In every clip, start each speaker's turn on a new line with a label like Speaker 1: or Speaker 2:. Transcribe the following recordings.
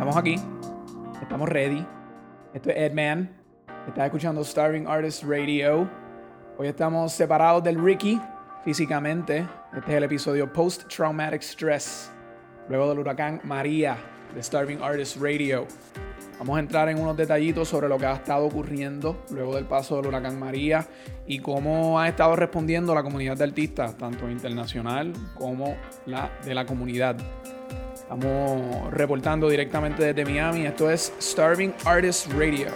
Speaker 1: Estamos aquí. Estamos ready. Esto es Edman. Estás escuchando Starving Artist Radio. Hoy estamos separados del Ricky físicamente. Este es el episodio Post Traumatic Stress. Luego del huracán María de Starving Artist Radio. Vamos a entrar en unos detallitos sobre lo que ha estado ocurriendo luego del paso del huracán María y cómo ha estado respondiendo la comunidad de artistas, tanto internacional como la de la comunidad. Estamos reportando directamente desde Miami. Esto es Starving Artist Radio.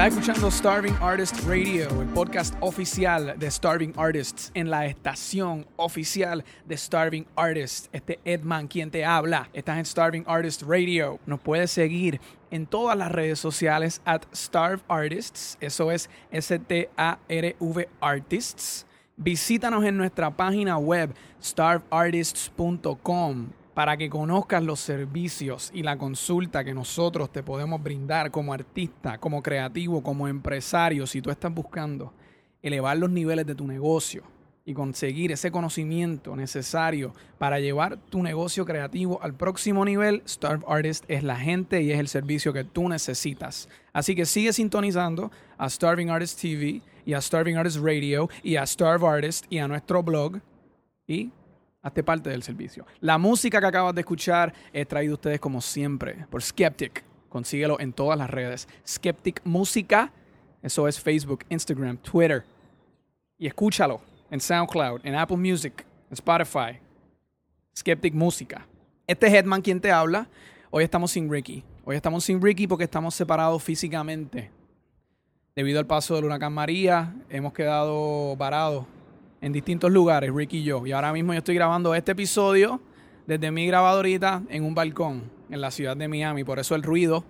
Speaker 1: Estás escuchando Starving Artist Radio, el podcast oficial de Starving Artists, en la estación oficial de Starving Artists. Este Edman quien te habla. Estás en Starving Artist Radio. Nos puedes seguir en todas las redes sociales at Starve Artists. Eso es S-T-A-R-V Artists. Visítanos en nuestra página web starveartists.com para que conozcas los servicios y la consulta que nosotros te podemos brindar como artista, como creativo, como empresario, si tú estás buscando elevar los niveles de tu negocio y conseguir ese conocimiento necesario para llevar tu negocio creativo al próximo nivel, Starve Artist es la gente y es el servicio que tú necesitas. Así que sigue sintonizando a Starving Artist TV y a Starving Artist Radio y a Starve Artist y a nuestro blog y Hazte parte del servicio. La música que acabas de escuchar es traída a ustedes como siempre por Skeptic. Consíguelo en todas las redes. Skeptic Música. Eso es Facebook, Instagram, Twitter. Y escúchalo en SoundCloud, en Apple Music, en Spotify. Skeptic Música. Este es Headman quien te habla. Hoy estamos sin Ricky. Hoy estamos sin Ricky porque estamos separados físicamente. Debido al paso del huracán María, hemos quedado parados en distintos lugares, Ricky y yo. Y ahora mismo yo estoy grabando este episodio desde mi grabadorita en un balcón en la ciudad de Miami. Por eso el ruido.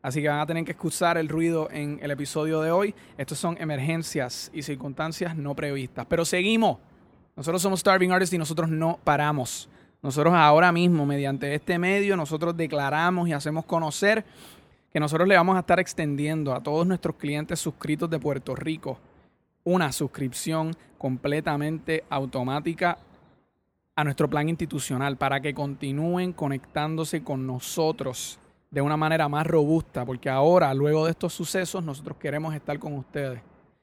Speaker 1: Así que van a tener que excusar el ruido en el episodio de hoy. Estos son emergencias y circunstancias no previstas. Pero seguimos. Nosotros somos Starving Artists y nosotros no paramos. Nosotros ahora mismo, mediante este medio, nosotros declaramos y hacemos conocer que nosotros le vamos a estar extendiendo a todos nuestros clientes suscritos de Puerto Rico una suscripción completamente automática a nuestro plan institucional para que continúen conectándose con nosotros de una manera más robusta, porque ahora, luego de estos sucesos, nosotros queremos estar con ustedes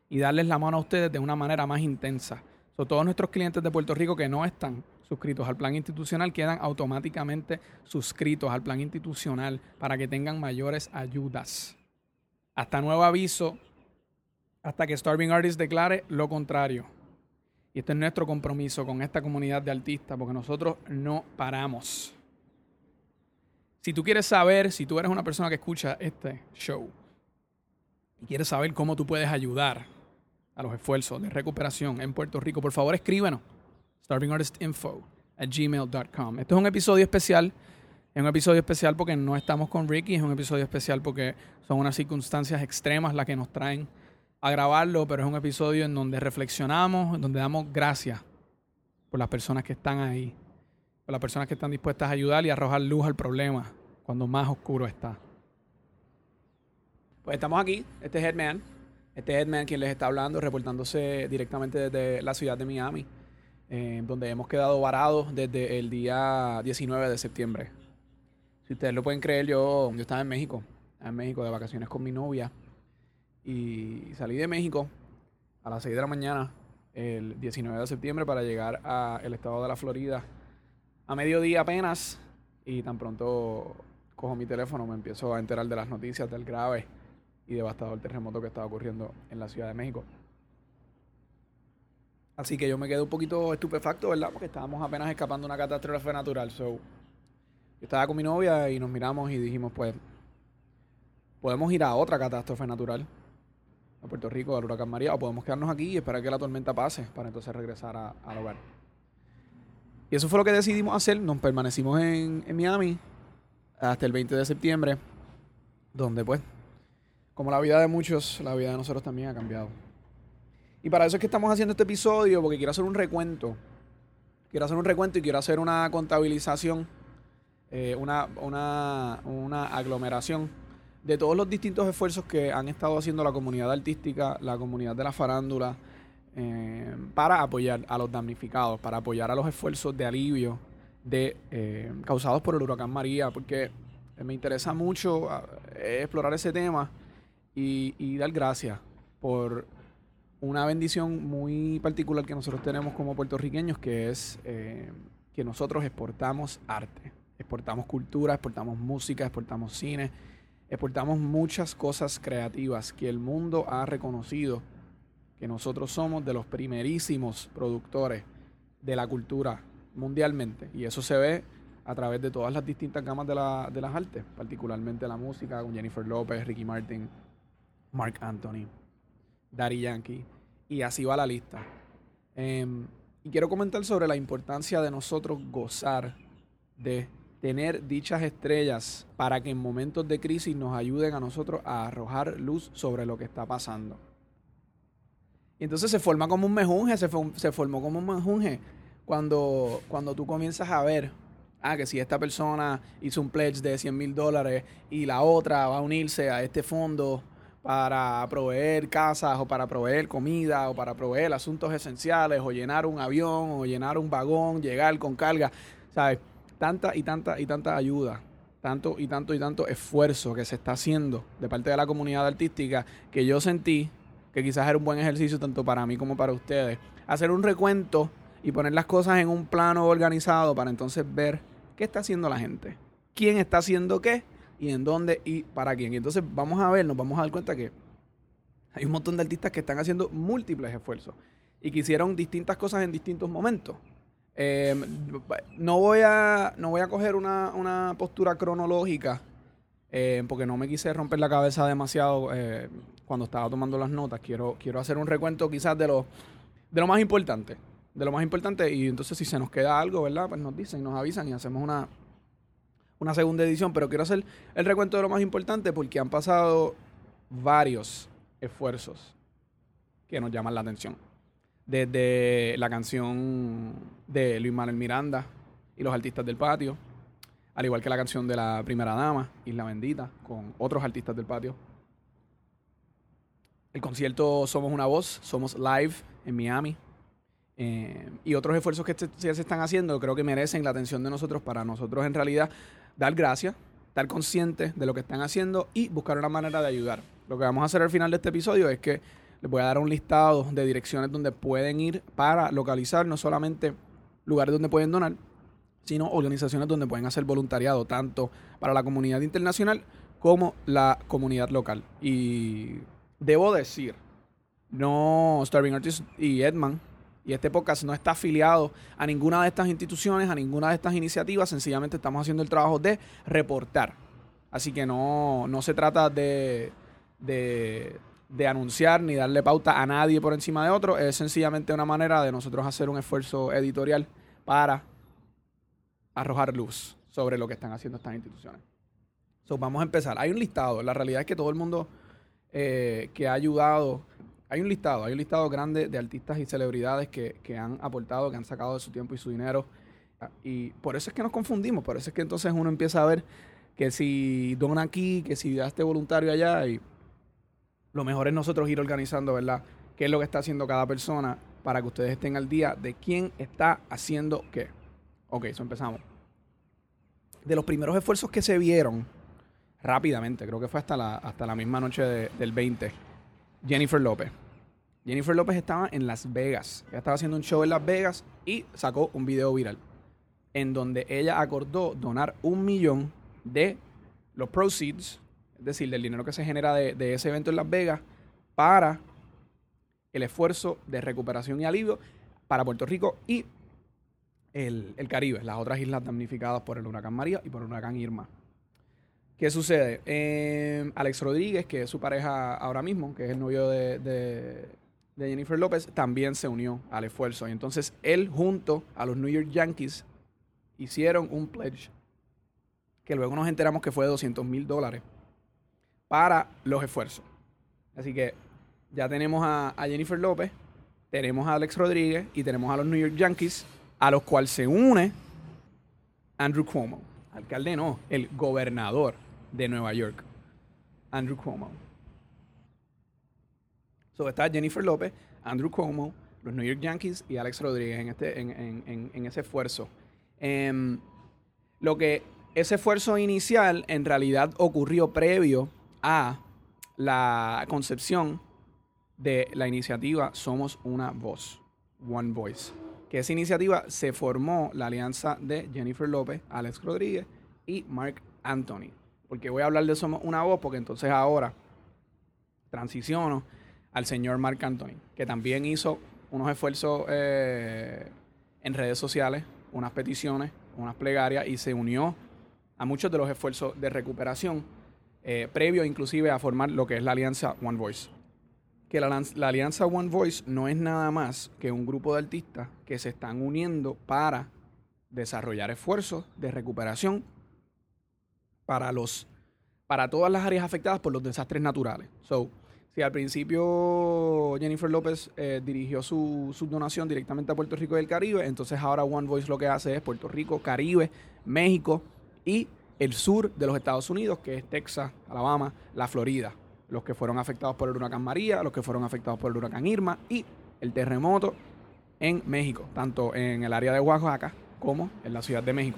Speaker 1: y darles la mano a ustedes de una manera más intensa. Todos nuestros clientes de Puerto Rico que no están suscritos al plan institucional quedan automáticamente suscritos al plan institucional para que tengan mayores ayudas. Hasta nuevo aviso, hasta que Starving Artist declare lo contrario. Y este es nuestro compromiso con esta comunidad de artistas, porque nosotros no paramos. Si tú quieres saber, si tú eres una persona que escucha este show y quieres saber cómo tú puedes ayudar a los esfuerzos de recuperación en Puerto Rico, por favor escríbenos. StarvingArtistInfo at gmail.com. Este es un episodio especial. Es un episodio especial porque no estamos con Ricky. Es un episodio especial porque son unas circunstancias extremas las que nos traen a grabarlo, pero es un episodio en donde reflexionamos, en donde damos gracias por las personas que están ahí, por las personas que están dispuestas a ayudar y arrojar luz al problema cuando más oscuro está. Pues estamos aquí, este es Headman, este es Headman quien les está hablando, reportándose directamente desde la ciudad de Miami, eh, donde hemos quedado varados desde el día 19 de septiembre. Si ustedes lo pueden creer, yo, yo estaba en México, en México de vacaciones con mi novia. Y salí de México a las 6 de la mañana el 19 de septiembre para llegar al estado de la Florida a mediodía apenas. Y tan pronto cojo mi teléfono, me empiezo a enterar de las noticias del grave y devastador terremoto que estaba ocurriendo en la Ciudad de México. Así que yo me quedé un poquito estupefacto, ¿verdad? Porque estábamos apenas escapando de una catástrofe natural. So, yo estaba con mi novia y nos miramos y dijimos, pues, podemos ir a otra catástrofe natural Puerto Rico, al huracán María, o podemos quedarnos aquí y esperar que la tormenta pase para entonces regresar al hogar. Y eso fue lo que decidimos hacer. Nos permanecimos en, en Miami hasta el 20 de septiembre, donde pues, como la vida de muchos, la vida de nosotros también ha cambiado. Y para eso es que estamos haciendo este episodio, porque quiero hacer un recuento. Quiero hacer un recuento y quiero hacer una contabilización eh, una, una, una aglomeración de todos los distintos esfuerzos que han estado haciendo la comunidad artística, la comunidad de la farándula, eh, para apoyar a los damnificados, para apoyar a los esfuerzos de alivio de eh, causados por el huracán María, porque me interesa mucho ah, explorar ese tema y, dar gracias por una bendición muy particular que nosotros tenemos como puertorriqueños, que es eh, que nosotros exportamos arte, exportamos cultura, exportamos música, exportamos cine exportamos muchas cosas creativas que el mundo ha reconocido que nosotros somos de los primerísimos productores de la cultura mundialmente. Y eso se ve a través de todas las distintas gamas de, la, de las artes, particularmente la música, con Jennifer López, Ricky Martin, Mark Anthony, Daddy Yankee, y así va la lista. Em, y quiero comentar sobre la importancia de nosotros gozar de tener dichas estrellas para que en momentos de crisis nos ayuden a nosotros a arrojar luz sobre lo que está pasando. Y entonces se forma como un mejunje, se, formó como un mejunje cuando, cuando tú comienzas a ver, ah, que si esta persona hizo un pledge de 100 mil dólares y la otra va a unirse a este fondo para proveer casas o para proveer comida o para proveer asuntos esenciales o llenar un avión o llenar un vagón, llegar con carga, ¿sabes? Tanta y tanta y tanta ayuda, tanto y tanto y tanto esfuerzo que se está haciendo de parte de la comunidad artística que yo sentí que quizás era un buen ejercicio tanto para mí como para ustedes. Hacer un recuento y poner las cosas en un plano organizado para entonces ver qué está haciendo la gente, quién está haciendo qué y en dónde y para quién. Y entonces vamos a ver, nos vamos a dar cuenta que hay un montón de artistas que están haciendo múltiples esfuerzos y que hicieron distintas cosas en distintos momentos. Em, no, voy a, no voy a coger una, postura cronológica em, porque no me quise romper la cabeza demasiado eh, cuando estaba tomando las notas. Quiero, quiero hacer un recuento quizás de lo, de lo más importante. De lo más importante y entonces si se nos queda algo, ¿verdad? Pues nos dicen, nos avisan y hacemos una, una segunda edición. Pero quiero hacer el recuento de lo más importante porque han pasado varios esfuerzos que nos llaman la atención desde la canción de Luis Manuel Miranda y los artistas del patio, al igual que la canción de la primera dama, Isla Bendita, con otros artistas del patio. El concierto Somos una Voz, Somos Live en Miami. Eh, y otros esfuerzos que se, se están haciendo creo que merecen la atención de nosotros para nosotros en realidad dar gracias, estar conscientes de lo que están haciendo y buscar una manera de ayudar. Lo que vamos a hacer al final de este episodio es que les voy a dar un listado de direcciones donde pueden ir para localizar no solamente lugares donde pueden donar, sino organizaciones donde pueden hacer voluntariado, tanto para la comunidad internacional como la comunidad local. Y debo decir, no, Starving Artists y Edman y este podcast no está afiliado a ninguna de estas instituciones, a ninguna de estas iniciativas, sencillamente estamos haciendo el trabajo de reportar. Así que no, no se trata de, de de anunciar ni darle pauta a nadie por encima de otro. Es sencillamente una manera de nosotros hacer un esfuerzo editorial para arrojar luz sobre lo que están haciendo estas instituciones. So, vamos a empezar. Hay un listado. La realidad es que todo el mundo eh, que ha ayudado, hay un listado, hay un listado grande de artistas y celebridades que, que han aportado, que han sacado de su tiempo y su dinero. Y por eso es que nos confundimos. Por eso es que entonces uno empieza a ver que si dona aquí, que si da este voluntario allá. Y lo mejor es nosotros ir organizando, ¿verdad? ¿Qué es lo que está haciendo cada persona para que ustedes estén al día de quién está haciendo qué? Ok, eso empezamos. De los primeros esfuerzos que se vieron rápidamente, creo que fue hasta la, hasta la misma noche del 20, Jennifer López. Jennifer López estaba en Las Vegas. Ella estaba haciendo un show en Las Vegas y sacó un video viral en donde ella acordó donar un millón de los proceeds es decir, del dinero que se genera de, ese evento en Las Vegas, para el esfuerzo de recuperación y alivio para Puerto Rico y el, Caribe, las otras islas damnificadas por el huracán María y por el huracán Irma. ¿Qué sucede? Eh, Alex Rodríguez, que es su pareja ahora mismo, que es el novio de, de, Jennifer López, también se unió al esfuerzo. Y entonces él junto a los New York Yankees hicieron un pledge que luego nos enteramos que fue de 200 mil dólares para los esfuerzos. Así que ya tenemos a, Jennifer López, tenemos a Alex Rodríguez y tenemos a los New York Yankees, a los cuales se une Andrew Cuomo. alcalde no, el gobernador de Nueva York, Andrew Cuomo. So está Jennifer López, Andrew Cuomo, los New York Yankees y Alex Rodríguez en, este, en, ese esfuerzo. Em, lo que ese esfuerzo inicial en realidad ocurrió previo a la concepción de la iniciativa Somos una voz, One Voice. Que esa iniciativa se formó la alianza de Jennifer López, Alex Rodríguez y Mark Anthony. Porque voy a hablar de Somos una voz porque entonces ahora transiciono al señor Mark Anthony, que también hizo unos esfuerzos eh, en redes sociales, unas peticiones, unas plegarias y se unió a muchos de los esfuerzos de recuperación, eh, previo inclusive a formar lo que es la alianza One Voice. Que la, alianza One Voice no es nada más que un grupo de artistas que se están uniendo para desarrollar esfuerzos de recuperación para los para todas las áreas afectadas por los desastres naturales. So, si al principio Jennifer López eh, dirigió su, donación directamente a Puerto Rico y el Caribe, entonces ahora One Voice lo que hace es Puerto Rico, Caribe, México y el sur de los Estados Unidos, que es Texas, Alabama, la Florida, los que fueron afectados por el huracán María, los que fueron afectados por el huracán Irma y el terremoto en México, tanto en el área de Oaxaca como en la Ciudad de México.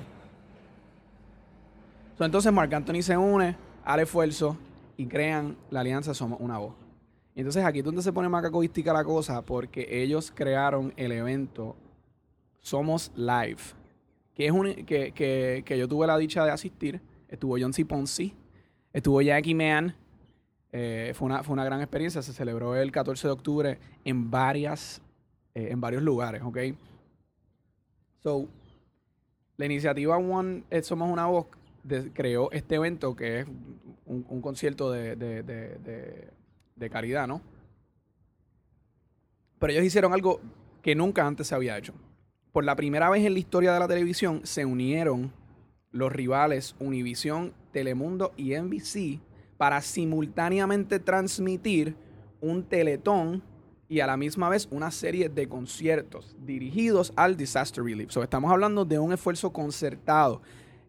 Speaker 1: entonces Marc Anthony se une al esfuerzo y crean la alianza Somos una Voz. Entonces aquí es donde se pone más la cosa, porque ellos crearon el evento Somos Live, que, es un, que, que, que yo tuve la dicha de asistir. Estuvo John C. Ponzi, estuvo Jackie Mann. Eh, fue, una, fue una gran experiencia. Se celebró el 14 de octubre en, varias, eh, en varios lugares, ¿ok? So, la iniciativa One Somos una Voz creó este evento que es un, concierto de, de caridad, ¿no? Pero ellos hicieron algo que nunca antes se había hecho. Por la primera vez en la historia de la televisión se unieron los rivales Univision, Telemundo y NBC para simultáneamente transmitir un teletón y a la misma vez una serie de conciertos dirigidos al disaster relief. estamos hablando de un esfuerzo concertado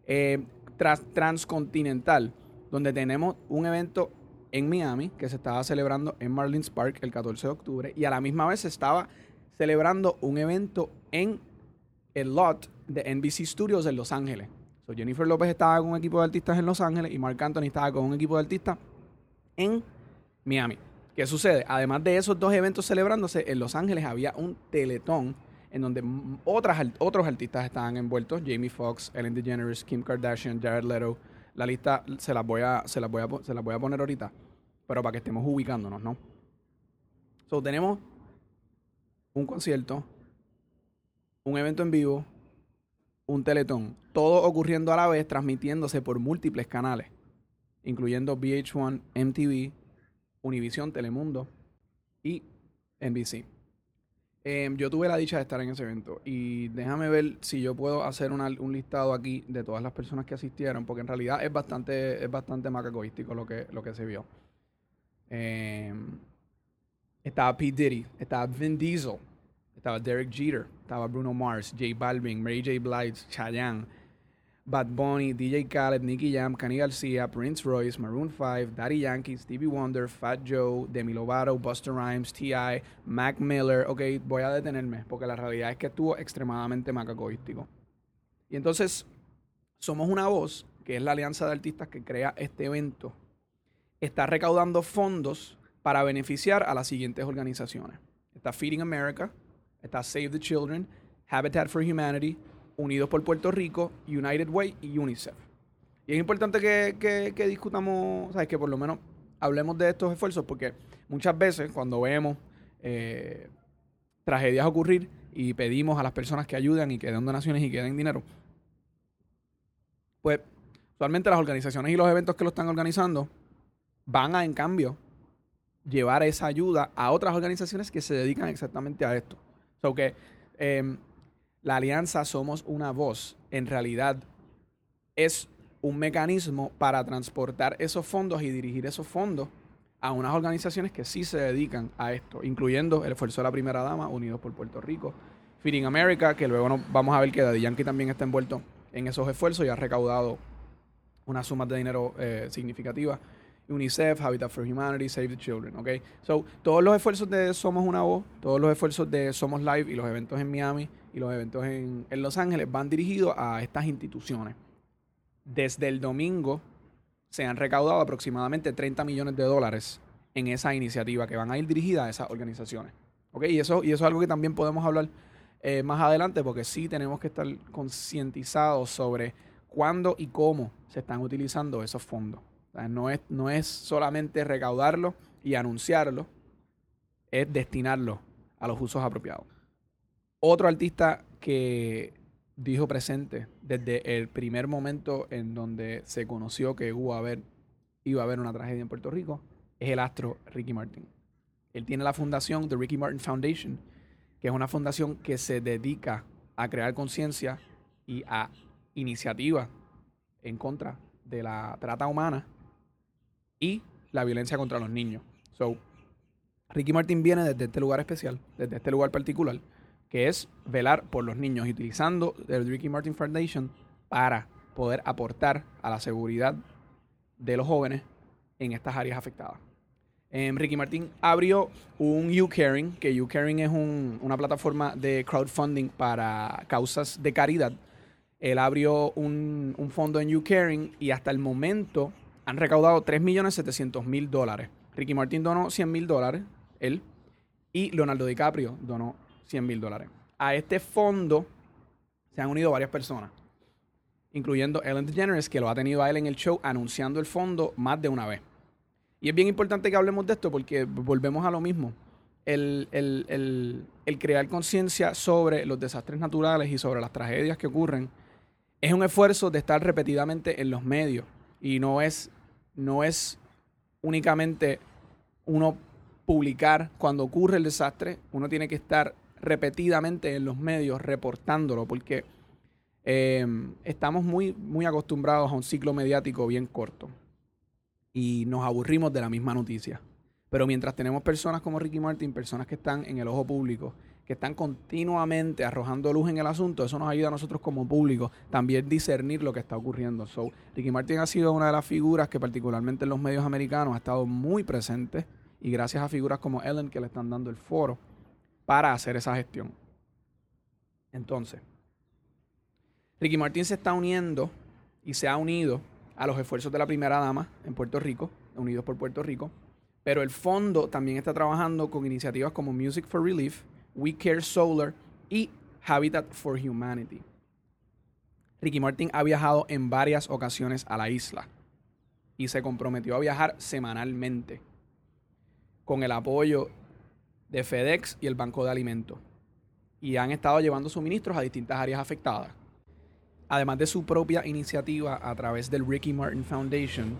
Speaker 1: eh, transcontinental, donde tenemos un evento en Miami, que se estaba celebrando en Marlins Park el 14 de octubre, y a la misma vez se estaba celebrando un evento en el lot de NBC Studios en Los Ángeles. So, Jennifer López estaba con un equipo de artistas en Los Ángeles y Mark Anthony estaba con un equipo de artistas en Miami. ¿Qué sucede? Además de esos dos eventos celebrándose, en Los Ángeles había un teletón en donde otras, otros artistas estaban envueltos. Jamie Foxx, Ellen DeGeneres, Kim Kardashian, Jared Leto, la lista se las voy a, se las voy a, se las voy a poner ahorita, pero para que estemos ubicándonos, ¿no? So, tenemos un concierto, un evento en vivo, un teletón, todo ocurriendo a la vez, transmitiéndose por múltiples canales, incluyendo VH1, MTV, Univision, Telemundo y NBC. Em, yo tuve la dicha de estar en ese evento y déjame ver si yo puedo hacer un listado aquí de todas las personas que asistieron, porque en realidad es bastante, es bastante macacoístico lo que, lo que se vio. Em, estaba Pete Diddy, estaba Vin Diesel, estaba Derek Jeter, estaba Bruno Mars, J Balvin, Mary J. Blige, Chayanne, Bad Bunny, DJ Khaled, Nicky Jam, Kenny García, Prince Royce, Maroon 5, Daddy Yankee, Stevie Wonder, Fat Joe, Demi Lovato, Buster Rhymes, T.I., Mac Miller. Ok, voy a detenerme porque la realidad es que estuvo extremadamente macacoístico. Y entonces, somos una voz, que es la alianza de artistas que crea este evento. Está recaudando fondos para beneficiar a las siguientes organizaciones. Está Feeding America, está Save the Children, Habitat for Humanity, Unidos por Puerto Rico, United Way y UNICEF. Y es importante que, que, discutamos, ¿sabes? que por lo menos hablemos de estos esfuerzos, porque muchas veces cuando vemos eh, tragedias ocurrir y pedimos a las personas que ayuden y que den donaciones y que den dinero, pues usualmente las organizaciones y los eventos que lo están organizando van a, en cambio, llevar esa ayuda a otras organizaciones que se dedican exactamente a esto. O sea, que em, la alianza Somos una Voz en realidad es un mecanismo para transportar esos fondos y dirigir esos fondos a unas organizaciones que sí se dedican a esto, incluyendo el esfuerzo de la primera dama, Unidos por Puerto Rico, Feeding America, que luego vamos a ver que Daddy Yankee también está envuelto en esos esfuerzos y ha recaudado unas sumas de dinero eh, significativas. UNICEF, Habitat for Humanity, Save the Children, ¿ok? So, todos los esfuerzos de Somos Una Voz, todos los esfuerzos de Somos Live y los eventos en Miami y los eventos en, Los Ángeles van dirigidos a estas instituciones. Desde el domingo se han recaudado aproximadamente 30 millones de dólares en esa iniciativa que van a ir dirigidas a esas organizaciones. ¿Ok? Y eso, y eso es algo que también podemos hablar eh, más adelante porque sí tenemos que estar concientizados sobre cuándo y cómo se están utilizando esos fondos. No, es, no es solamente recaudarlo y anunciarlo, es destinarlo a los usos apropiados. Otro artista que dijo presente desde el primer momento en donde se conoció que a haber, iba a haber una tragedia en Puerto Rico es el astro Ricky Martin. Él tiene la fundación The Ricky Martin Foundation, que es una fundación que se dedica a crear conciencia y a iniciativas en contra de la trata humana y la violencia contra los niños. So, Ricky Martin viene desde este lugar especial, desde este lugar particular, que es velar por los niños, utilizando el Ricky Martin Foundation para poder aportar a la seguridad de los jóvenes en estas áreas afectadas. Em, Ricky Martin abrió un YouCaring, que YouCaring es una plataforma de crowdfunding para causas de caridad. Él abrió un, fondo en YouCaring y hasta el momento han recaudado 3.700.000 dólares. Ricky Martin donó 100.000 dólares, él, y Leonardo DiCaprio donó 100.000 dólares. A este fondo se han unido varias personas, incluyendo Ellen DeGeneres, que lo ha tenido a él en el show anunciando el fondo más de una vez. Y es bien importante que hablemos de esto porque volvemos a lo mismo. El, crear conciencia sobre los desastres naturales y sobre las tragedias que ocurren es un esfuerzo de estar repetidamente en los medios. Y no es, no es únicamente uno publicar cuando ocurre el desastre, uno tiene que estar repetidamente en los medios reportándolo porque eh, estamos muy, muy acostumbrados a un ciclo mediático bien corto y nos aburrimos de la misma noticia. Pero mientras tenemos personas como Ricky Martin, personas que están en el ojo público, que están continuamente arrojando luz en el asunto, eso nos ayuda a nosotros como público también discernir lo que está ocurriendo. So, Ricky Martin ha sido una de las figuras que particularmente en los medios americanos ha estado muy presente y gracias a figuras como Ellen que le están dando el foro para hacer esa gestión. Entonces, Ricky Martin se está uniendo y se ha unido a los esfuerzos de la primera dama en Puerto Rico, Unidos por Puerto Rico. Pero el fondo también está trabajando con iniciativas como Music for Relief, We Care Solar y Habitat for Humanity. Ricky Martin ha viajado en varias ocasiones a la isla y se comprometió a viajar semanalmente con el apoyo de FedEx y el Banco de Alimentos. Y han estado llevando suministros a distintas áreas afectadas. Además de su propia iniciativa a través del Ricky Martin Foundation,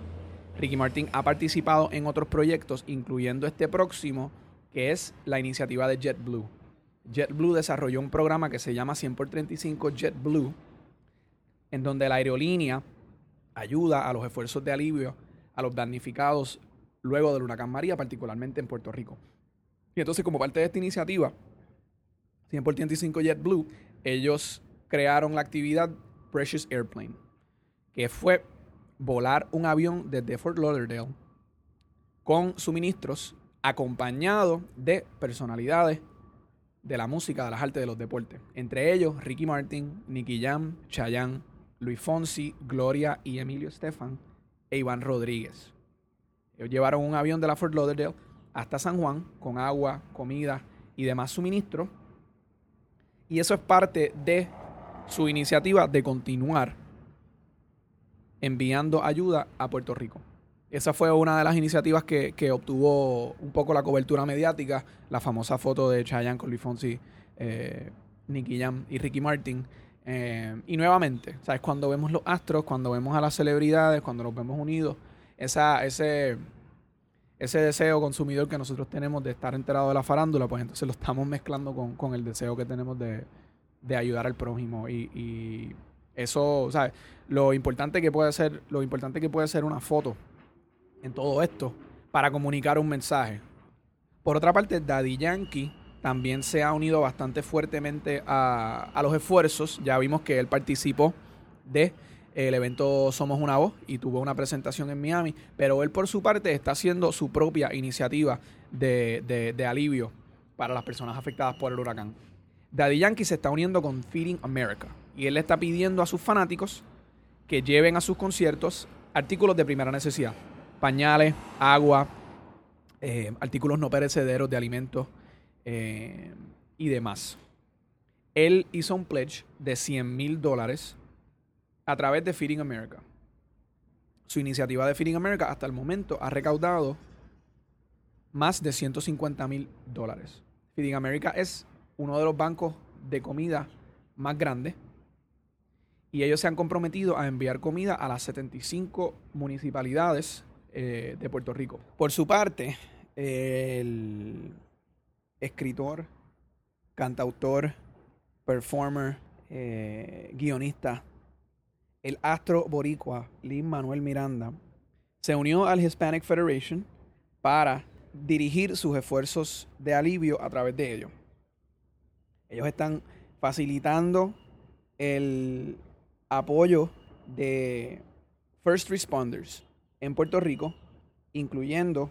Speaker 1: Ricky Martin ha participado en otros proyectos, incluyendo este próximo, que es la iniciativa de JetBlue. JetBlue desarrolló un programa que se llama 100 por 35 JetBlue, en donde la aerolínea ayuda a los esfuerzos de alivio a los damnificados luego del huracán María, particularmente en Puerto Rico. Y entonces, como parte de esta iniciativa, 100 por 35 JetBlue, ellos crearon la actividad Precious Airplane, que fue volar un avión desde Fort Lauderdale con suministros acompañado de personalidades de la música, de las artes, de los deportes. Entre ellos Ricky Martin, Nicky Jam, Chayanne, Luis Fonsi, Gloria y Emilio Estefan e Iván Rodríguez. Ellos llevaron un avión de la Fort Lauderdale hasta San Juan con agua, comida y demás suministros. Y eso es parte de su iniciativa de continuar enviando ayuda a Puerto Rico. Esa fue una de las iniciativas que, obtuvo un poco la cobertura mediática, la famosa foto de Chayanne con Luis Fonsi, eh, Nicky Jam y Ricky Martin. Eh, y nuevamente, ¿sabes? Cuando vemos los astros, cuando vemos a las celebridades, cuando los vemos unidos, esa, ese, ese deseo consumidor que nosotros tenemos de estar enterado de la farándula, pues entonces lo estamos mezclando con, con el deseo que tenemos de, de ayudar al prójimo. Y, y eso, ¿sabes? Lo importante que puede ser, lo importante que puede ser una foto en todo esto para comunicar un mensaje. Por otra parte, Daddy Yankee también se ha unido bastante fuertemente a, los esfuerzos. Ya vimos que él participó de el evento Somos una Voz y tuvo una presentación en Miami, pero él por su parte está haciendo su propia iniciativa de, de alivio para las personas afectadas por el huracán. Daddy Yankee se está uniendo con Feeding America y él le está pidiendo a sus fanáticos que lleven a sus conciertos artículos de primera necesidad, pañales, agua, eh, artículos no perecederos de alimentos eh, y demás. Él hizo un pledge de 100 mil dólares a través de Feeding America. Su iniciativa de Feeding America hasta el momento ha recaudado más de 150 mil dólares. Feeding America es uno de los bancos de comida más grandes y ellos se han comprometido a enviar comida a las 75 municipalidades eh, de Puerto Rico. Por su parte, el escritor, cantautor, performer, eh, guionista, el astro boricua Lin Manuel Miranda, se unió al Hispanic Federation para dirigir sus esfuerzos de alivio a través de ellos. Ellos están facilitando el apoyo de first responders en Puerto Rico, incluyendo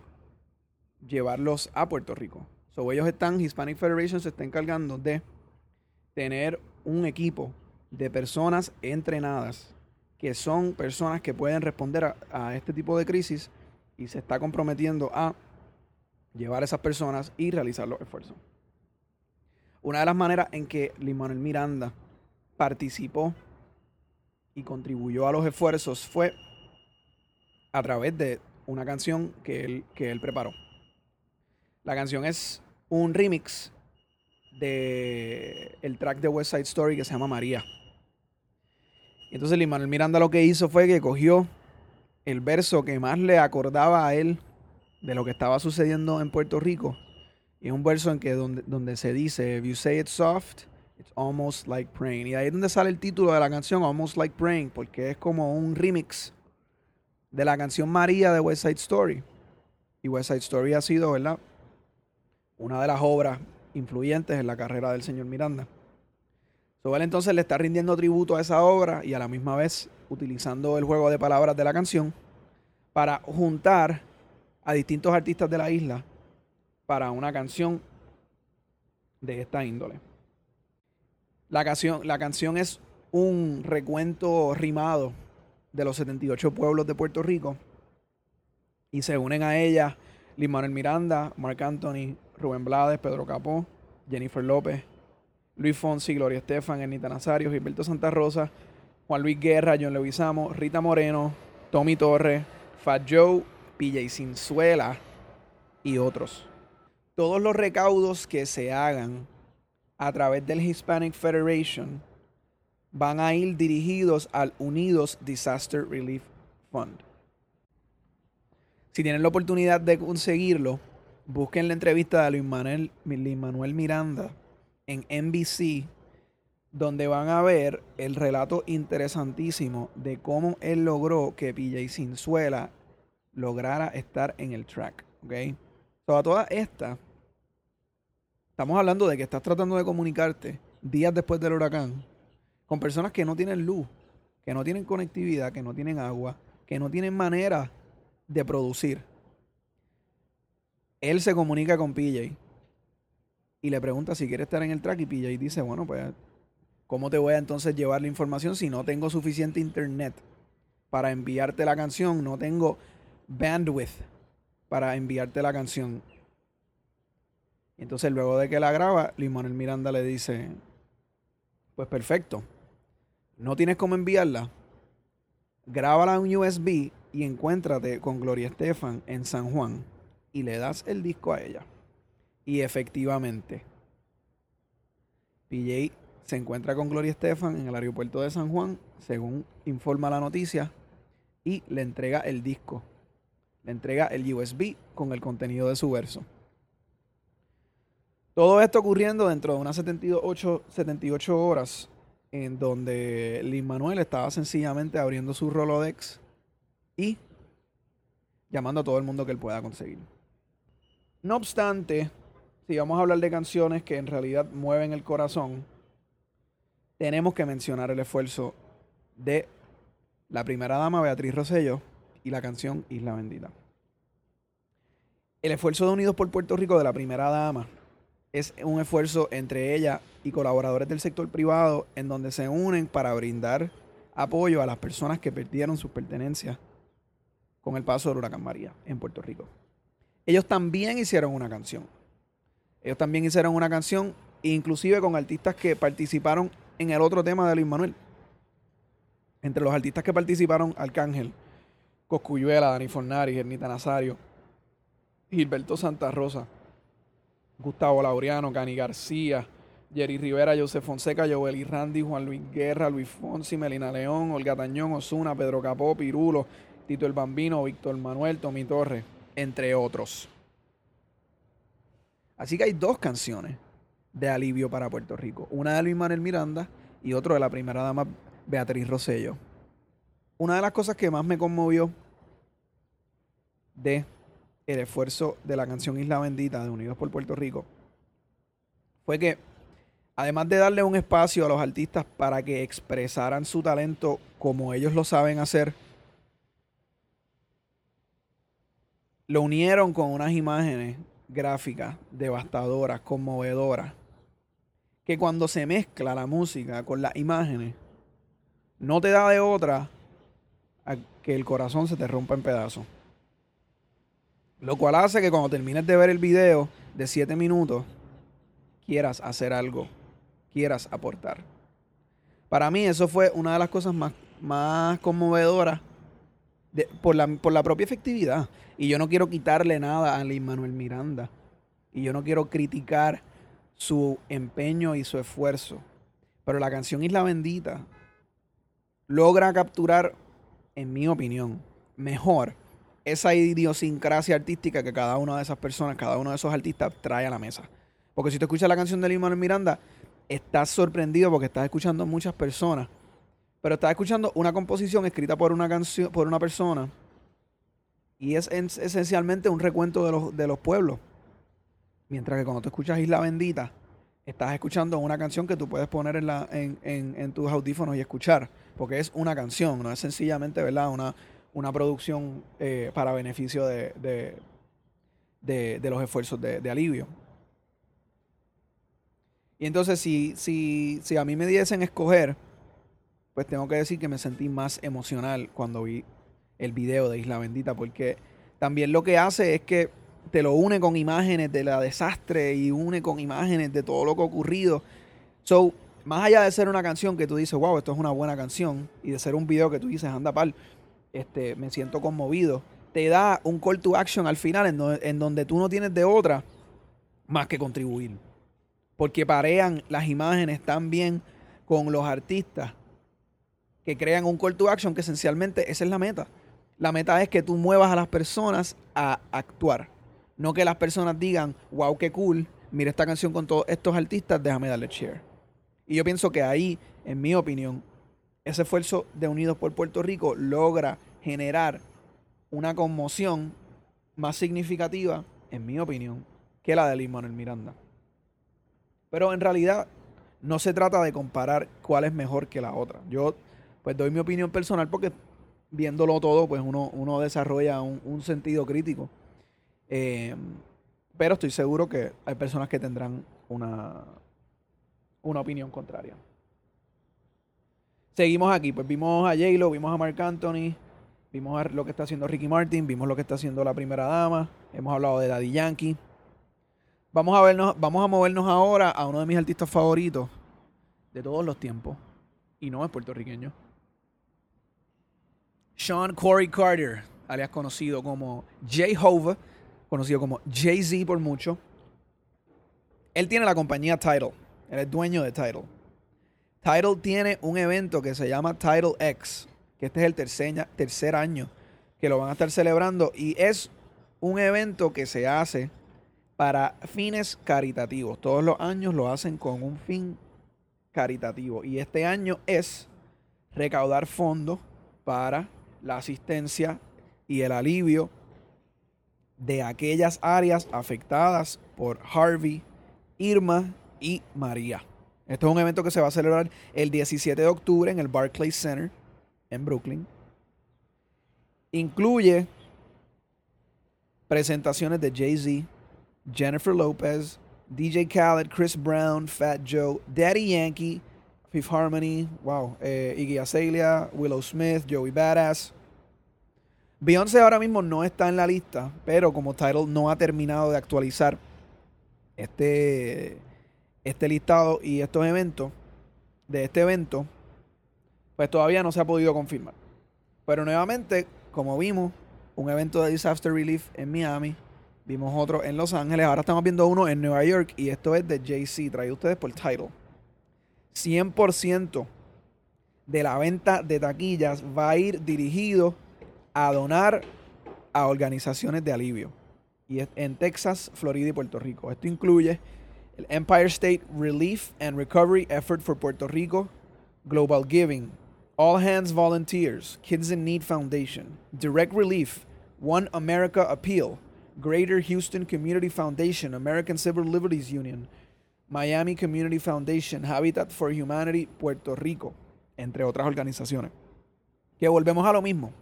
Speaker 1: llevarlos a Puerto Rico. So, ellos están, Hispanic Federation se está encargando de tener un equipo de personas entrenadas que son personas que pueden responder a, este tipo de crisis y se está comprometiendo a llevar a esas personas y realizar los esfuerzos. Una de las maneras en que Lin Manuel Miranda participó y contribuyó a los esfuerzos fue a través de una canción que él, que él preparó. La canción es un remix de el track de West Side Story que se llama María. Entonces Lin Manuel Miranda lo que hizo fue que cogió el verso que más le acordaba a él de lo que estaba sucediendo en Puerto Rico y es un verso en que donde, donde se dice, if you say it's soft, it's almost like praying. Y ahí es donde sale el título de la canción, Almost Like Praying, porque es como un remix de la canción María de West Side Story. Y West Side Story ha sido, ¿verdad? Una de las obras influyentes en la carrera del señor Miranda. So, él entonces le está rindiendo tributo a esa obra y a la misma vez utilizando el juego de palabras de la canción para juntar a distintos artistas de la isla para una canción de esta índole. La canción, la canción es un recuento rimado de los 78 pueblos de Puerto Rico y se unen a ella Lin Manuel Miranda, Marc Anthony, Rubén Blades, Pedro Capó, Jennifer López, Luis Fonsi, Gloria Estefan, Ernita Nazario, Gilberto Santa Rosa, Juan Luis Guerra, John Leguizamo, Rita Moreno, Tommy Torres, Fat Joe, PJ Cinzuela y otros. Todos los recaudos que se hagan a través del Hispanic Federation van a ir dirigidos al Unidos Disaster Relief Fund. Si tienen la oportunidad de conseguirlo, busquen la entrevista de Luis Manuel, Manuel Miranda en NBC, donde van a ver el relato interesantísimo de cómo él logró que PJ Cinzuela lograra estar en el track. ¿okay? a todas estas, Estamos hablando de que estás tratando de comunicarte días después del huracán con personas que no tienen luz, que no tienen conectividad, que no tienen agua, que no tienen manera de producir. Él se comunica con PJ y le pregunta si quiere estar en el track y PJ dice, bueno, pues, ¿cómo te voy a entonces llevar la información si no tengo suficiente internet para enviarte la canción? No tengo bandwidth para enviarte la canción. Entonces luego de que la graba, Manuel Miranda le dice, pues perfecto, no tienes cómo enviarla, grábala un USB y encuéntrate con Gloria Estefan en San Juan y le das el disco a ella. Y efectivamente, PJ se encuentra con Gloria Estefan en el aeropuerto de San Juan, según informa la noticia, y le entrega el disco. Le entrega el USB con el contenido de su verso. Todo esto ocurriendo dentro de unas 78, 78 horas en donde Lin Manuel estaba sencillamente abriendo su Rolodex y llamando a todo el mundo que él pueda conseguir. No obstante, si vamos a hablar de canciones que en realidad mueven el corazón, tenemos que mencionar el esfuerzo de la primera dama Beatriz Rosello y la canción Isla Bendita. El esfuerzo de Unidos por Puerto Rico de la primera dama es un esfuerzo entre ella y colaboradores del sector privado en donde se unen para brindar apoyo a las personas que perdieron sus pertenencias con el paso del huracán María en Puerto Rico. Ellos también hicieron una canción. Ellos también hicieron una canción, inclusive con artistas que participaron en el otro tema de Luis Manuel. Entre los artistas que participaron, Arcángel, Coscuyuela, Dani Fornari, Gernita Nazario, Gilberto Santa Rosa, Gustavo Laureano, Cani García, Jerry Rivera, José Fonseca, Joel y Randy, Juan Luis Guerra, Luis Fonsi, Melina León, Olga Tañón, Osuna, Pedro Capó, Pirulo, Tito el Bambino, Víctor Manuel, Tommy Torres, entre otros. Así que hay dos canciones de alivio para Puerto Rico. Una de Luis Manuel Miranda y otro de la primera dama Beatriz Rosello. Una de las cosas que más me conmovió de el esfuerzo de la canción Isla Bendita de Unidos por Puerto Rico fue que además de darle un espacio a los artistas para que expresaran su talento como ellos lo saben hacer, lo unieron con unas imágenes gráficas devastadoras, conmovedoras, que cuando se mezcla la música con las imágenes, no te da de otra a que el corazón se te rompa en pedazos. Lo cual hace que cuando termines de ver el video de 7 minutos, quieras hacer algo quieras aportar. Para mí eso fue una de las cosas más, más conmovedoras por, la, por la propia efectividad. Y yo no quiero quitarle nada a Lin Manuel Miranda. Y yo no quiero criticar su empeño y su esfuerzo. Pero la canción Isla Bendita logra capturar, en mi opinión, mejor esa idiosincrasia artística que cada una de esas personas, cada uno de esos artistas trae a la mesa. Porque si tú escuchas la canción de Lin Manuel Miranda, estás sorprendido porque estás escuchando muchas personas, pero estás escuchando una composición escrita por una canción, por una persona, y es, esencialmente un recuento de los, de los pueblos. Mientras que cuando tú escuchas Isla Bendita, estás escuchando una canción que tú puedes poner en, la, en, en, tus audífonos y escuchar, porque es una canción, no es sencillamente ¿verdad? Una, una producción eh, para beneficio de, de, los esfuerzos de alivio. Y entonces, si, si, si a mí me diesen escoger, pues tengo que decir que me sentí más emocional cuando vi el video de Isla Bendita, porque también lo que hace es que te lo une con imágenes de la desastre y une con imágenes de todo lo que ha ocurrido. So, más allá de ser una canción que tú dices, wow, esto es una buena canción, y de ser un video que tú dices, anda pal, este, me siento conmovido, te da un call to action al final en, donde tú no tienes de otra más que contribuir porque parean las imágenes tan bien con los artistas que crean un call to action que esencialmente esa es la meta. La meta es que tú muevas a las personas a actuar. No que las personas digan, wow, qué cool, mira esta canción con todos estos artistas, déjame darle share. Y yo pienso que ahí, en mi opinión, ese esfuerzo de Unidos por Puerto Rico logra generar una conmoción más significativa, en mi opinión, que la de Lin Manuel Miranda. Pero en realidad no se trata de comparar cuál es mejor que la otra. Yo pues doy mi opinión personal porque viéndolo todo pues uno, uno desarrolla un, sentido crítico. Eh, pero estoy seguro que hay personas que tendrán una, una opinión contraria. Seguimos aquí, pues vimos a J-Lo, vimos a Mark Anthony, vimos lo que está haciendo Ricky Martin, vimos lo que está haciendo la primera dama, hemos hablado de Daddy Yankee. Vamos a vernos, vamos a movernos ahora a uno de mis artistas favoritos de todos los tiempos. Y no es puertorriqueño. Sean Corey Carter, alias conocido como J. Hove, conocido como Jay-Z por mucho. Él tiene la compañía Tidal. Él es dueño de Tidal. Tidal tiene un evento que se llama Tidal X, que este es el tercer año que lo van a estar celebrando. Y es un evento que se hace para fines caritativos. Todos los años lo hacen con un fin caritativo. Y este año es recaudar fondos para la asistencia y el alivio de aquellas áreas afectadas por Harvey, Irma y María. Este es un evento que se va a celebrar el 17 de octubre en el Barclays Center
Speaker 2: en Brooklyn. Incluye presentaciones de Jay-Z, Jennifer Lopez, DJ Khaled, Chris Brown, Fat Joe, Daddy Yankee, Fifth Harmony, wow, eh, Iggy Azalea, Willow Smith, Joey Badass. Beyoncé ahora mismo no está en la lista, pero como Title no ha terminado de actualizar este, este listado y estos eventos, de este evento, pues todavía no se ha podido confirmar. Pero nuevamente, como vimos, un evento de Disaster Relief en Miami, vimos otro en Los Ángeles, ahora estamos viendo uno en Nueva York y esto es de JC, traído ustedes por Title. 100% de la venta de taquillas va a ir dirigido a donar a organizaciones de alivio. Y en Texas, Florida y Puerto Rico. Esto incluye Empire State Relief and Recovery Effort for Puerto Rico, Global Giving, All Hands Volunteers, Kids in Need Foundation, Direct Relief, One America Appeal, Greater Houston Community Foundation, American Civil Liberties Union, Miami Community Foundation, Habitat for Humanity, Puerto Rico, entre otras organizaciones. Que volvemos a lo mismo.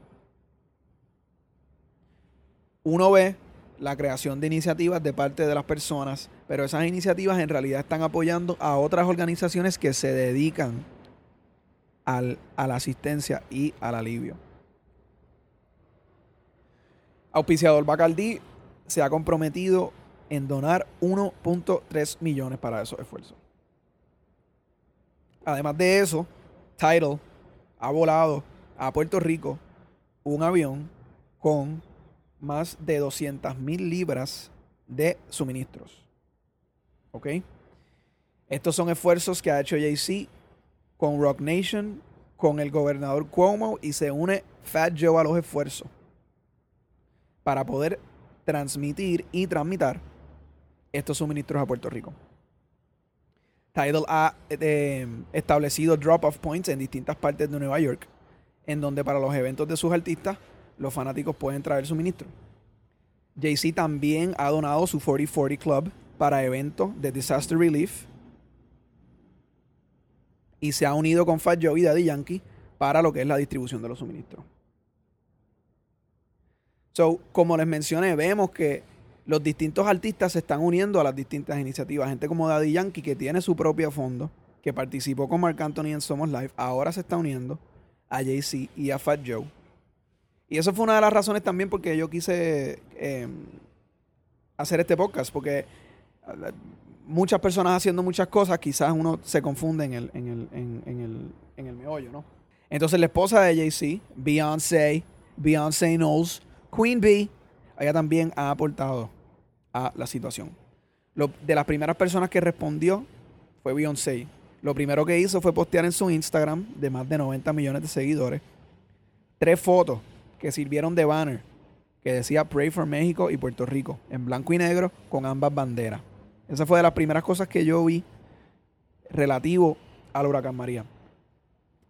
Speaker 2: Uno ve la creación de iniciativas de parte de las personas, pero esas iniciativas en realidad están apoyando a otras organizaciones que se dedican al, a la asistencia y al alivio. Auspiciador Bacardí se ha comprometido en donar 1.3 millones para esos esfuerzos. Además de eso, Tidal ha volado a Puerto Rico un avión con más de 200 mil libras de suministros. ¿Ok? Estos son esfuerzos que ha hecho JC con Rock Nation, con el gobernador Cuomo y se une Fat Joe a los esfuerzos para poder transmitir y transmitir estos suministros a Puerto Rico. Tidal ha eh, establecido drop-off points en distintas partes de Nueva York, en donde para los eventos de sus artistas, los fanáticos pueden traer suministro. Jay-Z también ha donado su 4040 Club para eventos de Disaster Relief. Y se ha unido con Fat Joe y Daddy Yankee para lo que es la distribución de los suministros. So, como les mencioné, vemos que los distintos artistas se están uniendo a las distintas iniciativas. Gente como Daddy Yankee, que tiene su propio fondo, que participó con Mark Anthony en Somos Live, ahora se está uniendo a Jay-Z y a Fat Joe. Y eso fue una de las razones también porque yo quise em, hacer este podcast, porque eh, muchas personas haciendo muchas cosas, quizás uno se confunde en el, en el, en, el, en el meollo, ¿no? Entonces la esposa de Jay-Z, Beyoncé, Beyoncé Knowles, Queen Bee, ella también ha aportado a la situación. Lo, de las primeras personas que respondió fue Beyoncé. Lo primero que hizo fue postear en su Instagram, de más de 90 millones de seguidores, tres fotos que sirvieron de banner que decía Pray for México y Puerto Rico, en blanco y negro, con ambas banderas. Esa fue de las primeras cosas que yo vi relativo al huracán María.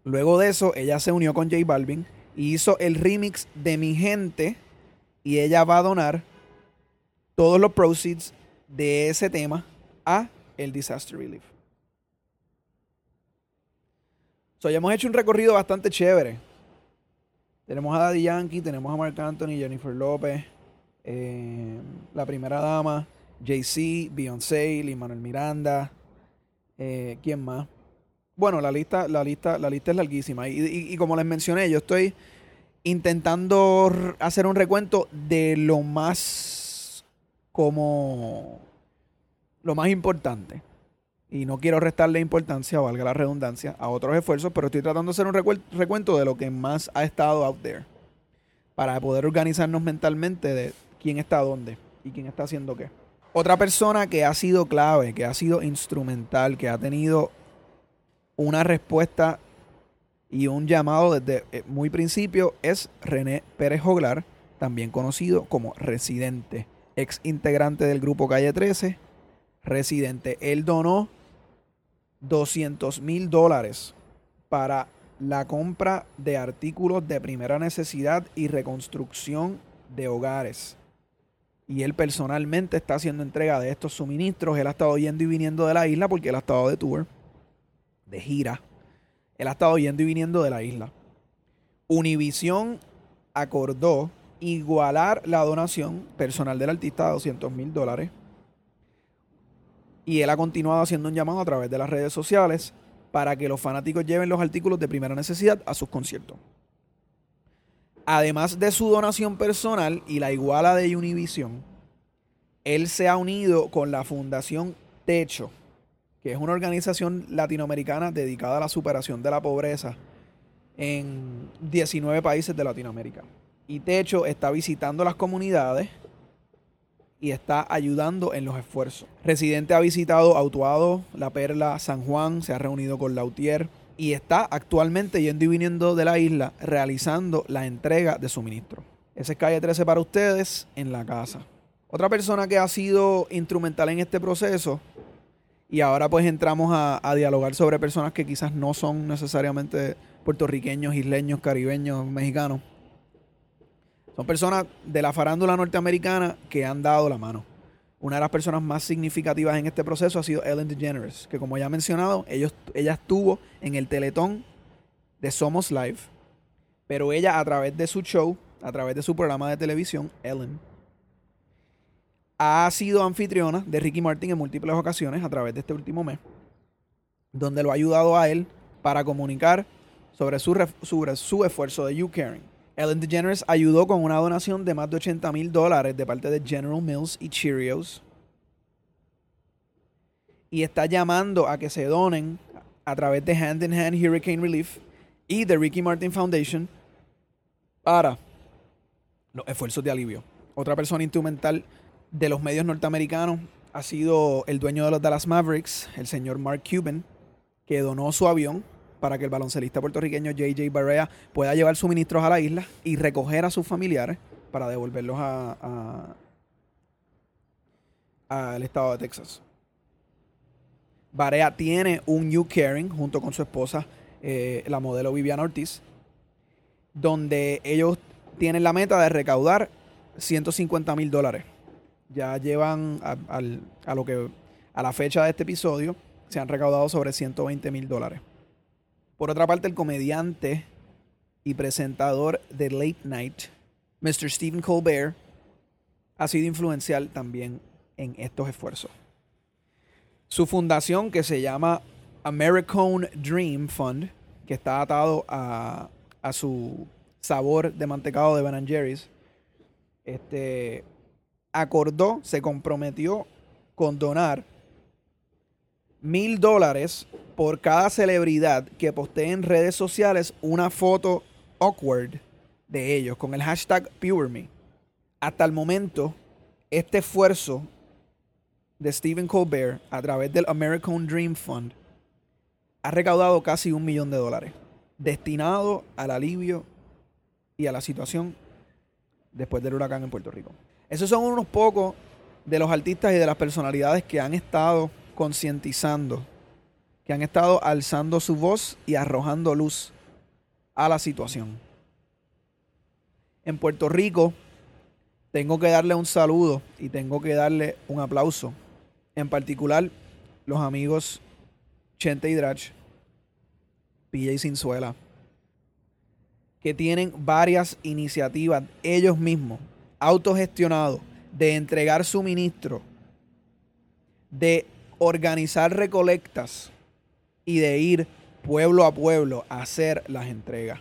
Speaker 2: Luego de eso, ella se unió con J Balvin y hizo el remix de Mi Gente y ella va a donar todos los proceeds de ese tema a el Disaster Relief. So, ya hemos hecho un recorrido bastante chévere. Tenemos a Daddy Yankee, tenemos a Mark Anthony, Jennifer López, eh, la primera dama, Jay-Z, Beyoncé, Lin Miranda, eh, ¿quién más? Bueno, la lista, la lista, la lista es larguísima. y, como les mencioné, yo estoy intentando hacer un recuento de lo más como lo más importante. Y no quiero restarle importancia, valga la redundancia, a otros esfuerzos, pero estoy tratando de hacer un recuento de lo que más ha estado out there. Para poder organizarnos mentalmente de quién está dónde y quién está haciendo qué. Otra persona que ha sido clave, que ha sido instrumental, que ha tenido una respuesta y un llamado desde eh, muy principio es René Pérez Joglar, también conocido como Residente, ex integrante del grupo Calle 13. Residente, él donó 200 mil dólares para la compra de artículos de primera necesidad y reconstrucción de hogares. Y él personalmente está haciendo entrega de estos suministros. Él ha estado yendo y viniendo de la isla porque él ha estado de tour, de gira él ha estado yendo y viniendo de la isla. Univision acordó igualar la donación personal del artista a 200 mil dólares. Y él ha continuado haciendo un llamado a través de las redes sociales para que los fanáticos lleven los artículos de primera necesidad a sus conciertos. Además de su donación personal y la iguala de Univision, él se ha unido con la Fundación Techo, que es una organización latinoamericana dedicada a la superación de la pobreza en 19 países de Latinoamérica. Y Techo está visitando las comunidades y está ayudando en los esfuerzos. Residente ha visitado Autuado, La Perla, San Juan, se ha reunido con Lautier y está actualmente yendo y viniendo de la isla realizando la entrega de suministro. Ese es calle 13 para ustedes en la casa. Otra persona que ha sido instrumental en este proceso y ahora pues entramos a, a dialogar sobre personas que quizás no son necesariamente puertorriqueños, isleños, caribeños, mexicanos. Son personas de la farándula norteamericana que han dado la mano. Una de las personas más significativas en este proceso ha sido Ellen DeGeneres, que como ya he mencionado, ellos, ella estuvo en el teletón de Somos Live, pero ella a través de su show, a través de su programa de televisión, Ellen, ha sido anfitriona de Ricky Martin en múltiples ocasiones a través de este último mes, donde lo ha ayudado a él para comunicar sobre su, sobre su esfuerzo de You Caring. Ellen DeGeneres ayudó con una donación de más de 80 mil dólares de parte de General Mills y Cheerios. Y está llamando a que se donen a través de Hand in Hand Hurricane Relief y de Ricky Martin Foundation para los esfuerzos de alivio. Otra persona instrumental de los medios norteamericanos ha sido el dueño de los Dallas Mavericks, el señor Mark Cuban, que donó su avión para que el baloncelista puertorriqueño JJ Barrea pueda llevar suministros a la isla y recoger a sus familiares para devolverlos a, al estado de Texas. Barea tiene un New Caring junto con su esposa, eh, la modelo Viviana Ortiz, donde ellos tienen la meta de recaudar 150 mil dólares. Ya llevan a, lo que a la fecha de este episodio se han recaudado sobre 120 mil dólares. Por otra parte, el comediante y presentador de Late Night, Mr. Stephen Colbert, ha sido influencial también en estos esfuerzos. Su fundación, que se llama American Dream Fund, que está atado a, su sabor de mantecado de Ben Jerry's, este, acordó, se comprometió con donar mil dólares por cada celebridad que postee en redes sociales una foto awkward de ellos con el hashtag PureMe. Hasta el momento, este esfuerzo de Stephen Colbert a través del American Dream Fund ha recaudado casi un millón de dólares destinado al alivio y a la situación después del huracán en Puerto Rico. Esos son unos pocos de los artistas y de las personalidades que han estado concientizando, que han estado alzando su voz y arrojando luz a la situación. En Puerto Rico tengo que darle un saludo y tengo que darle un aplauso. En particular, los amigos Chente y Drach, PJ Sinzuela, que tienen varias iniciativas ellos mismos, autogestionados, de entregar suministro, de organizar recolectas y de ir pueblo a pueblo a hacer las entregas.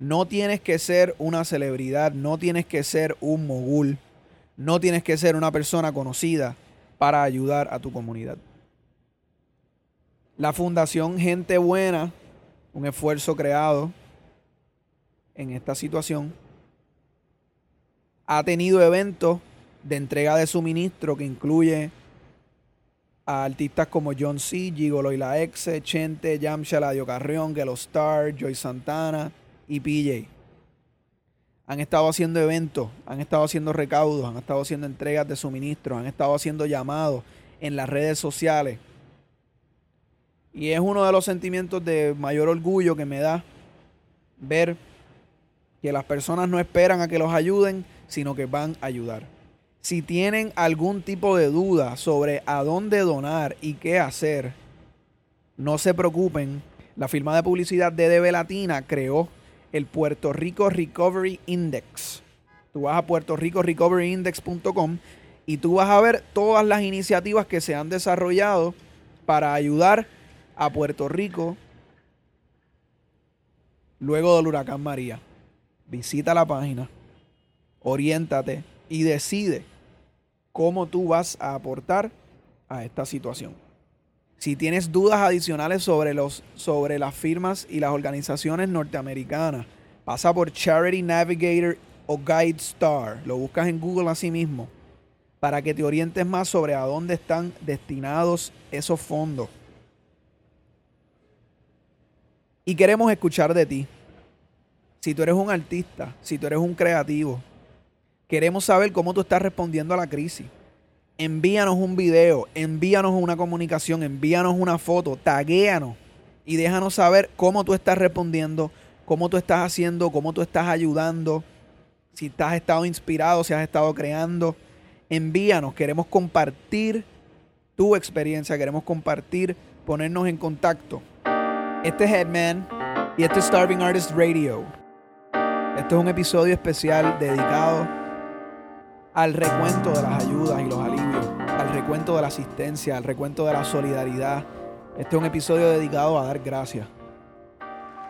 Speaker 2: No tienes que ser una celebridad, no tienes que ser un mogul, no tienes que ser una persona conocida para ayudar a tu comunidad. La Fundación Gente Buena, un esfuerzo creado en esta situación, ha tenido eventos de entrega de suministro que incluye a artistas como John C., Gigolo y la Exe, Chente, Yamcha, Ladio Carrión, Gelo Star, Joy Santana y PJ. Han estado haciendo eventos, han estado haciendo recaudos, han estado haciendo entregas de suministros, han estado haciendo llamados en las redes sociales. Y es uno de los sentimientos de mayor orgullo que me da ver que las personas no esperan a que los ayuden, sino que van a ayudar. Si tienen algún tipo de duda sobre a dónde donar y qué hacer, no se preocupen. La firma de publicidad DDB Latina creó el Puerto Rico Recovery Index. Tú vas a puertoricorecoveryindex.com y tú vas a ver todas las iniciativas que se han desarrollado para ayudar a Puerto Rico luego del huracán María. Visita la página, oriéntate y decide cómo tú vas a aportar a esta situación. Si tienes dudas adicionales sobre, los, sobre las firmas y las organizaciones norteamericanas, pasa por Charity Navigator o Guide Star. Lo buscas en Google así mismo para que te orientes más sobre a dónde están destinados esos fondos. Y queremos escuchar de ti. Si tú eres un artista, si tú eres un creativo, queremos saber cómo tú estás respondiendo a la crisis. Envíanos un video, envíanos una comunicación, envíanos una foto, taguéanos y déjanos saber cómo tú estás respondiendo, cómo tú estás haciendo, cómo tú estás ayudando, si has estado inspirado, si has estado creando. Envíanos, queremos compartir tu experiencia, queremos compartir, ponernos en contacto. Este es Headman y este es Starving Artist Radio. Este es un episodio especial dedicado al recuento de las ayudas y los alivios, al recuento de la asistencia, al recuento de la solidaridad. Este es un episodio dedicado a dar gracias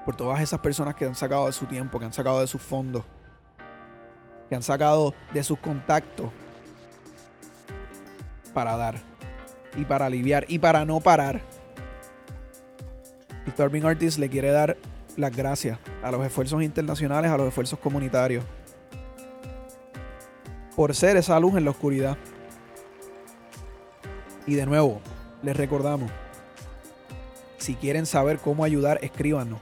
Speaker 2: por todas esas personas que han sacado de su tiempo, que han sacado de sus fondos, que han sacado de sus contactos para dar y para aliviar y para no parar. Starving Artist le quiere dar las gracias a los esfuerzos internacionales, a los esfuerzos comunitarios, por ser esa luz en la oscuridad. Y de nuevo, les recordamos, si quieren saber cómo ayudar, escríbanos.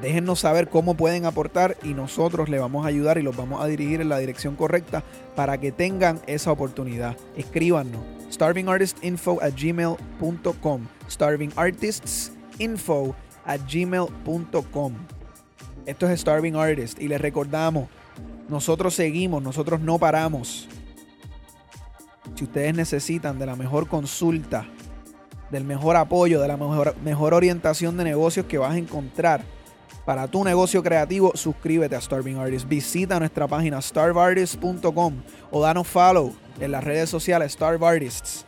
Speaker 2: Déjennos saber cómo pueden aportar y nosotros les vamos a ayudar y los vamos a dirigir en la dirección correcta para que tengan esa oportunidad. Escríbanos. starvingartistinfo at gmail.com. Starvingartistsinfo at gmail.com. Esto es Starving Artist y les recordamos, nosotros seguimos, nosotros no paramos. Si ustedes necesitan de la mejor consulta, del mejor apoyo, de la mejor, mejor orientación de negocios que vas a encontrar, para tu negocio creativo, suscríbete a Starving Artist. Visita nuestra página starvartist.com o danos follow en las redes sociales Starve Artists.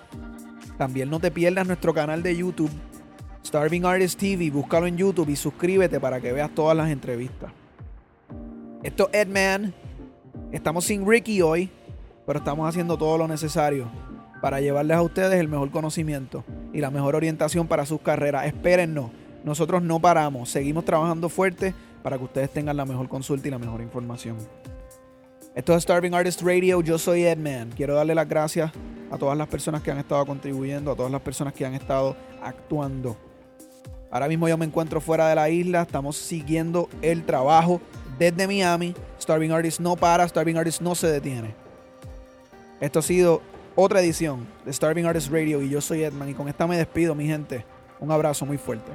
Speaker 2: También no te pierdas nuestro canal de YouTube, Starving Artist TV. Búscalo en YouTube y suscríbete para que veas todas las entrevistas. Esto es Edman. Estamos sin Ricky hoy, pero estamos haciendo todo lo necesario para llevarles a ustedes el mejor conocimiento y la mejor orientación para sus carreras. Espérennos nosotros no paramos, seguimos trabajando fuerte para que ustedes tengan la mejor consulta y la mejor información. Esto es Starving Artist Radio, yo soy Edman. Quiero darle las gracias a todas las personas que han estado contribuyendo, a todas las personas que han estado actuando. Ahora mismo yo me encuentro fuera de la isla, estamos siguiendo el trabajo desde Miami. Starving Artist no para, Starving Artist no se detiene. Esto ha sido otra edición de Starving Artist Radio y yo soy Edman y con esta me despido, mi gente. Un abrazo muy fuerte.